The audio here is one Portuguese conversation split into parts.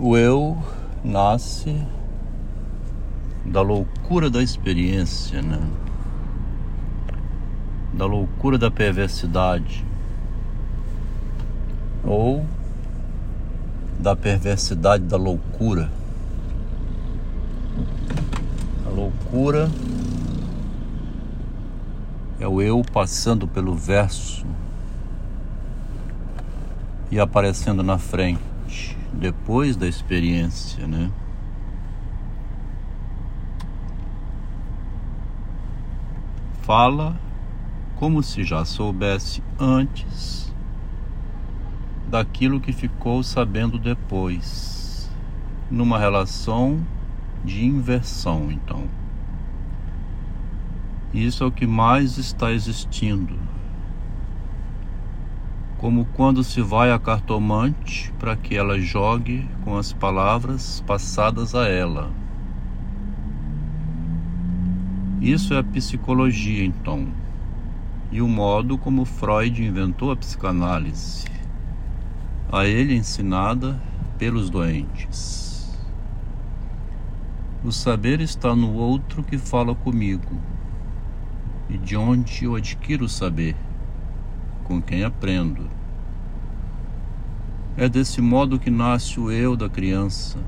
O eu nasce da loucura da experiência, né? Da loucura da perversidade. Ou da perversidade da loucura. A loucura é o eu passando pelo verso e aparecendo na frente depois da experiência, né? Fala como se já soubesse antes daquilo que ficou sabendo depois, numa relação de inversão, então. Isso é o que mais está existindo como quando se vai a cartomante para que ela jogue com as palavras passadas a ela. Isso é a psicologia, então, e o modo como Freud inventou a psicanálise, a ele ensinada pelos doentes. O saber está no outro que fala comigo, e de onde eu adquiro o saber com quem aprendo. É desse modo que nasce o eu da criança,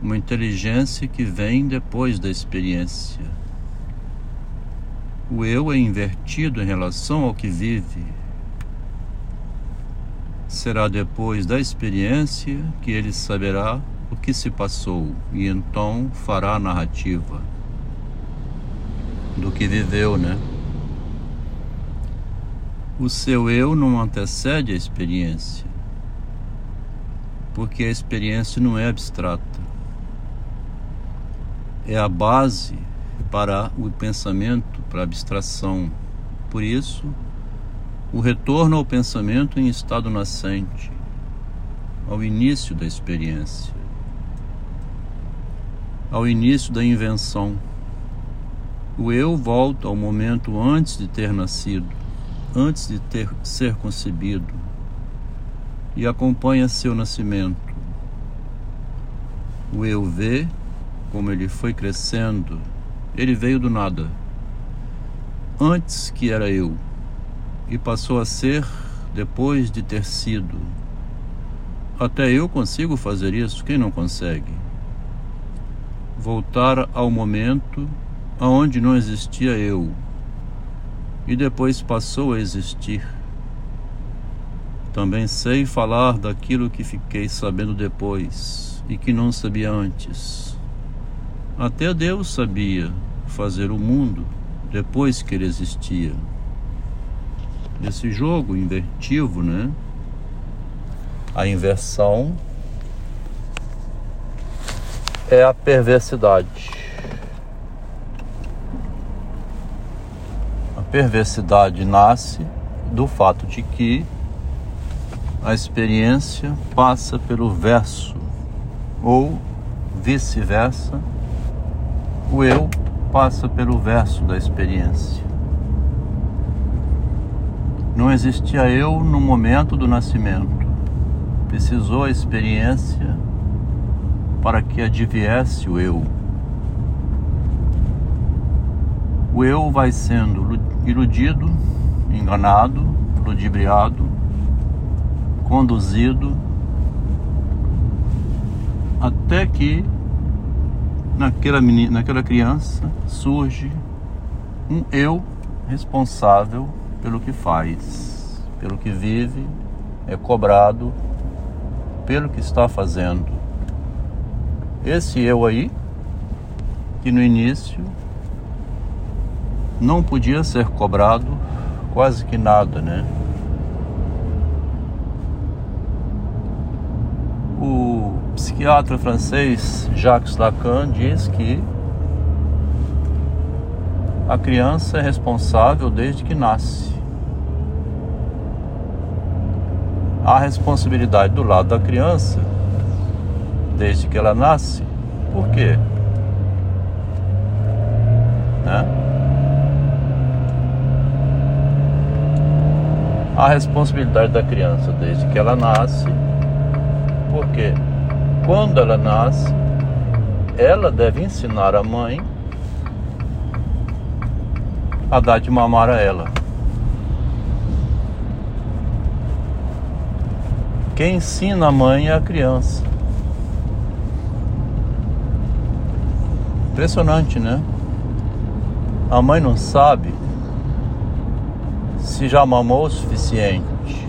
uma inteligência que vem depois da experiência. O eu é invertido em relação ao que vive. Será depois da experiência que ele saberá o que se passou e então fará a narrativa do que viveu, né? O seu eu não antecede a experiência, porque a experiência não é abstrata. É a base para o pensamento, para a abstração. Por isso, o retorno ao pensamento em estado nascente, ao início da experiência, ao início da invenção. O eu volta ao momento antes de ter nascido antes de ter, ser concebido e acompanha seu nascimento. O eu vê como ele foi crescendo, ele veio do nada, antes que era eu, e passou a ser depois de ter sido. Até eu consigo fazer isso, quem não consegue? Voltar ao momento aonde não existia eu e depois passou a existir. Também sei falar daquilo que fiquei sabendo depois e que não sabia antes. Até Deus sabia fazer o mundo depois que ele existia. Esse jogo invertivo, né? A inversão é a perversidade. Perversidade nasce do fato de que a experiência passa pelo verso, ou vice-versa, o eu passa pelo verso da experiência. Não existia eu no momento do nascimento. Precisou a experiência para que adviesse o eu. O eu vai sendo iludido, enganado, ludibriado, conduzido, até que naquela, menina, naquela criança surge um eu responsável pelo que faz, pelo que vive, é cobrado pelo que está fazendo. Esse eu aí, que no início não podia ser cobrado quase que nada, né? O psiquiatra francês Jacques Lacan diz que a criança é responsável desde que nasce. A responsabilidade do lado da criança desde que ela nasce. Por quê? A responsabilidade da criança desde que ela nasce Porque quando ela nasce, ela deve ensinar a mãe a dar de mamar a ela. Quem ensina a mãe é a criança. Impressionante, né? A mãe não sabe se já mamou o suficiente.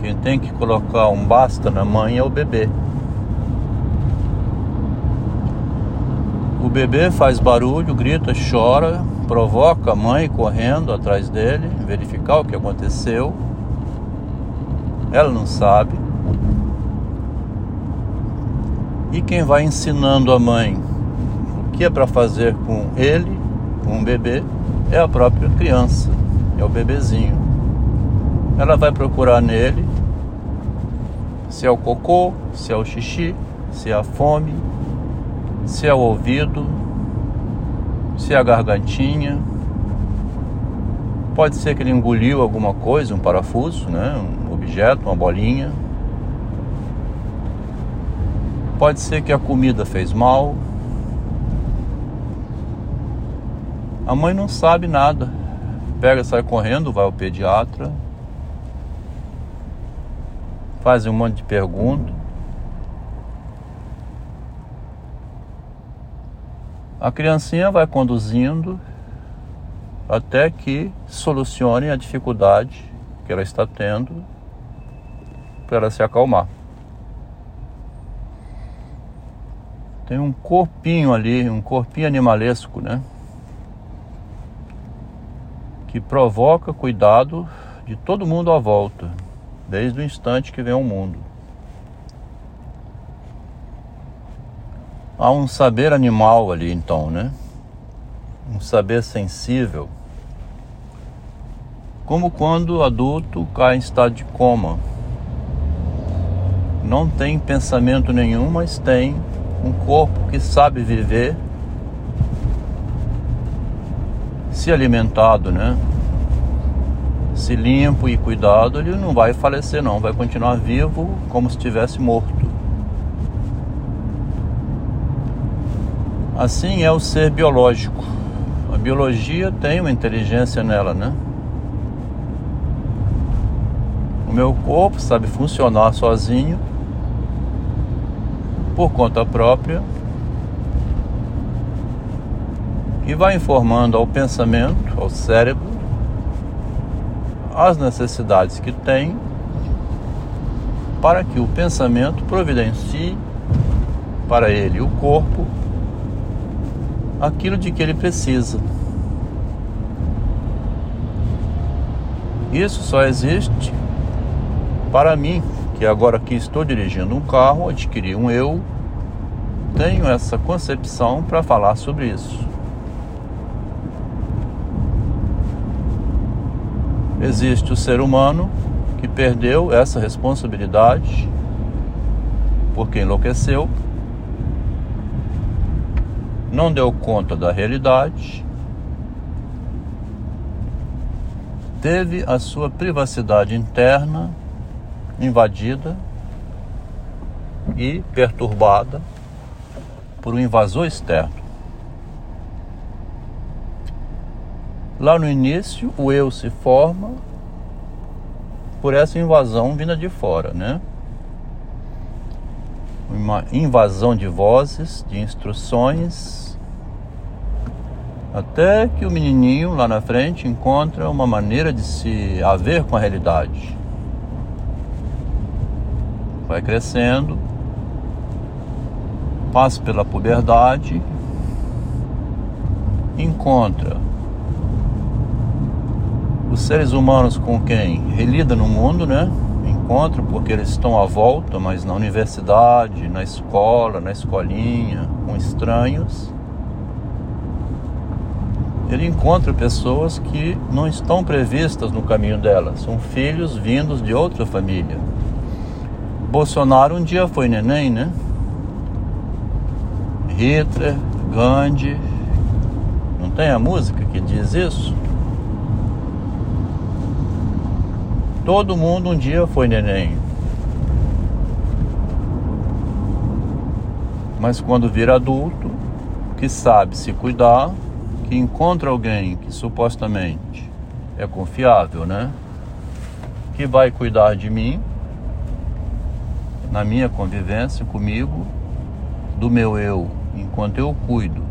Quem tem que colocar um basta na mãe é o bebê. O bebê faz barulho, grita, chora, provoca a mãe correndo atrás dele, verificar o que aconteceu. Ela não sabe. E quem vai ensinando a mãe o que é para fazer com ele, com o bebê, é a própria criança, é o bebezinho. Ela vai procurar nele se é o cocô, se é o xixi, se é a fome, se é o ouvido, se é a gargantinha. Pode ser que ele engoliu alguma coisa, um parafuso, né? um objeto, uma bolinha. Pode ser que a comida fez mal. A mãe não sabe nada. Pega, sai correndo, vai ao pediatra. Faz um monte de perguntas. A criancinha vai conduzindo até que solucione a dificuldade que ela está tendo para ela se acalmar. Tem um corpinho ali, um corpinho animalesco, né? Que provoca cuidado de todo mundo à volta, desde o instante que vem ao mundo. Há um saber animal ali, então, né? Um saber sensível. Como quando o adulto cai em estado de coma. Não tem pensamento nenhum, mas tem um corpo que sabe viver se alimentado, né? Se limpo e cuidado, ele não vai falecer não, vai continuar vivo como se estivesse morto. Assim é o ser biológico. A biologia tem uma inteligência nela, né? O meu corpo sabe funcionar sozinho por conta própria e vai informando ao pensamento, ao cérebro, as necessidades que tem para que o pensamento providencie para ele, o corpo, aquilo de que ele precisa. Isso só existe para mim, que agora que estou dirigindo um carro, adquiri um eu, tenho essa concepção para falar sobre isso. Existe o ser humano que perdeu essa responsabilidade porque enlouqueceu, não deu conta da realidade, teve a sua privacidade interna invadida e perturbada por um invasor externo. Lá no início, o eu se forma por essa invasão vinda de fora, né? Uma invasão de vozes, de instruções, até que o menininho lá na frente encontra uma maneira de se haver com a realidade. Vai crescendo, passa pela puberdade, encontra os seres humanos com quem relida no mundo, né? Encontra porque eles estão à volta, mas na universidade, na escola, na escolinha, com estranhos. Ele encontra pessoas que não estão previstas no caminho dela, são filhos vindos de outra família. Bolsonaro um dia foi neném, né? Hitler, Gandhi, não tem a música que diz isso? Todo mundo um dia foi neném. Mas quando vira adulto, que sabe se cuidar, que encontra alguém que supostamente é confiável, né? Que vai cuidar de mim, na minha convivência comigo, do meu eu, enquanto eu cuido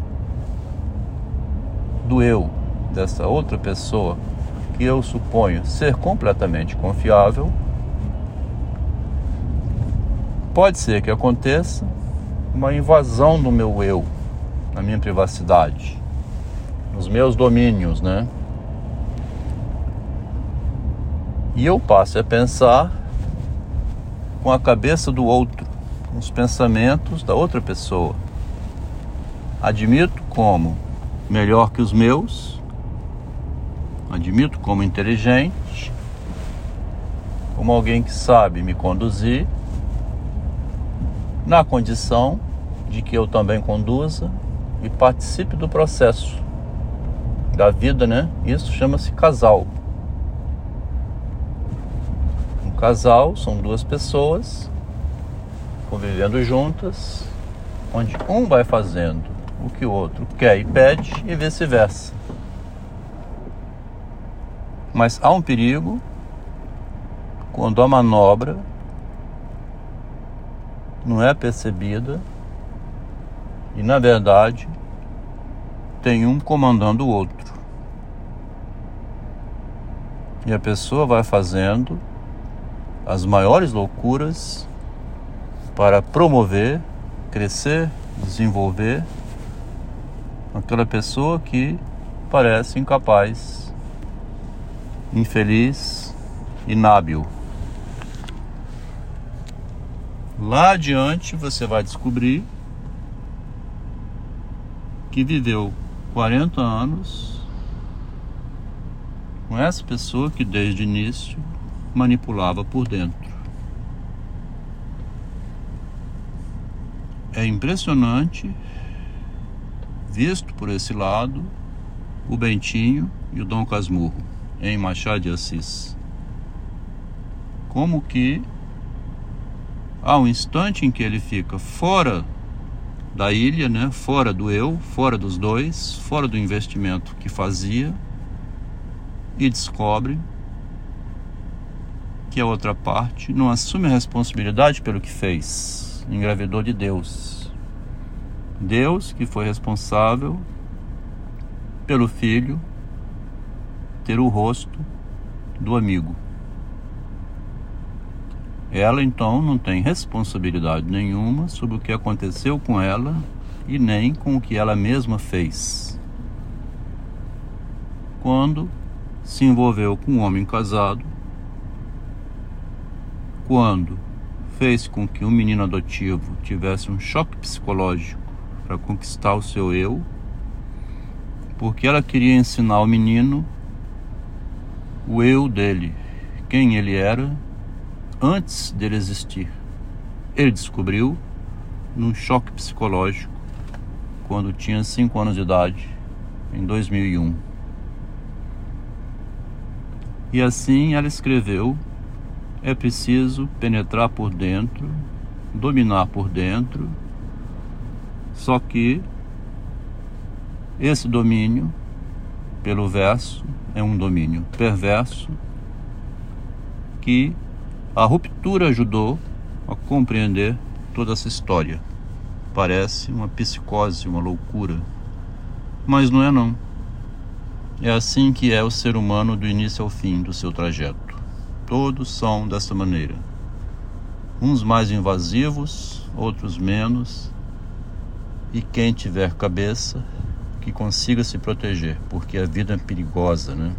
do eu dessa outra pessoa que eu suponho ser completamente confiável, pode ser que aconteça uma invasão do meu eu, na minha privacidade, nos meus domínios, né? E eu passo a pensar com a cabeça do outro, com os pensamentos da outra pessoa. Admito como melhor que os meus, admito como inteligente, como alguém que sabe me conduzir, na condição de que eu também conduza e participe do processo da vida, né? Isso chama-se casal. Um casal são duas pessoas convivendo juntas, onde um vai fazendo o que o outro quer e pede e vice-versa. Mas há um perigo quando a manobra não é percebida e, na verdade, tem um comandando o outro. E a pessoa vai fazendo as maiores loucuras para promover, crescer, desenvolver aquela pessoa que parece incapaz infeliz, inábil. Lá adiante você vai descobrir que viveu 40 anos com essa pessoa que desde o início manipulava por dentro. É impressionante, visto por esse lado, o Bentinho e o Dom Casmurro em Machado de Assis. Como que um instante em que ele fica fora da ilha, né, fora do eu, fora dos dois, fora do investimento que fazia e descobre que a outra parte não assume a responsabilidade pelo que fez, engravidou de Deus. Deus que foi responsável pelo filho ter o rosto do amigo. Ela então não tem responsabilidade nenhuma sobre o que aconteceu com ela e nem com o que ela mesma fez. Quando se envolveu com um homem casado, quando fez com que um menino adotivo tivesse um choque psicológico para conquistar o seu eu, porque ela queria ensinar o menino o eu dele, quem ele era antes dele existir. Ele descobriu num choque psicológico quando tinha 5 anos de idade, em 2001. E assim ela escreveu: é preciso penetrar por dentro, dominar por dentro, só que esse domínio, pelo verso, é um domínio perverso que a ruptura ajudou a compreender toda essa história. Parece uma psicose, uma loucura, mas não é não. É assim que é o ser humano do início ao fim do seu trajeto. Todos são dessa maneira. Uns mais invasivos, outros menos. E quem tiver cabeça que consiga se proteger, porque a vida é perigosa, né?